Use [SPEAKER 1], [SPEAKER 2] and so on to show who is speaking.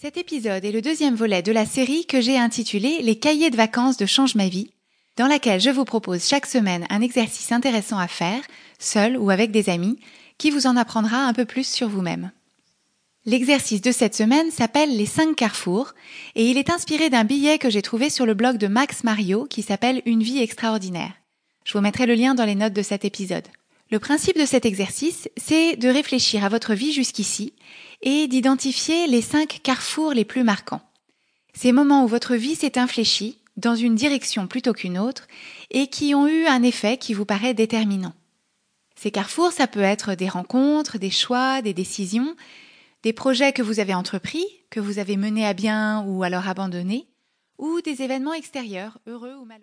[SPEAKER 1] Cet épisode est le deuxième volet de la série que j'ai intitulée Les cahiers de vacances de Change ma vie, dans laquelle je vous propose chaque semaine un exercice intéressant à faire, seul ou avec des amis, qui vous en apprendra un peu plus sur vous-même. L'exercice de cette semaine s'appelle les 5 carrefours et il est inspiré d'un billet que j'ai trouvé sur le blog de Max Mario qui s'appelle Une vie extraordinaire. Je vous mettrai le lien dans les notes de cet épisode. Le principe de cet exercice, c'est de réfléchir à votre vie jusqu'ici et d'identifier les 5 carrefours les plus marquants. Ces moments où votre vie s'est infléchie dans une direction plutôt qu'une autre et qui ont eu un effet qui vous paraît déterminant. Ces carrefours, ça peut être des rencontres, des choix, des décisions, des projets que vous avez entrepris, que vous avez menés à bien ou alors abandonnés, ou des événements extérieurs, heureux ou malheureux.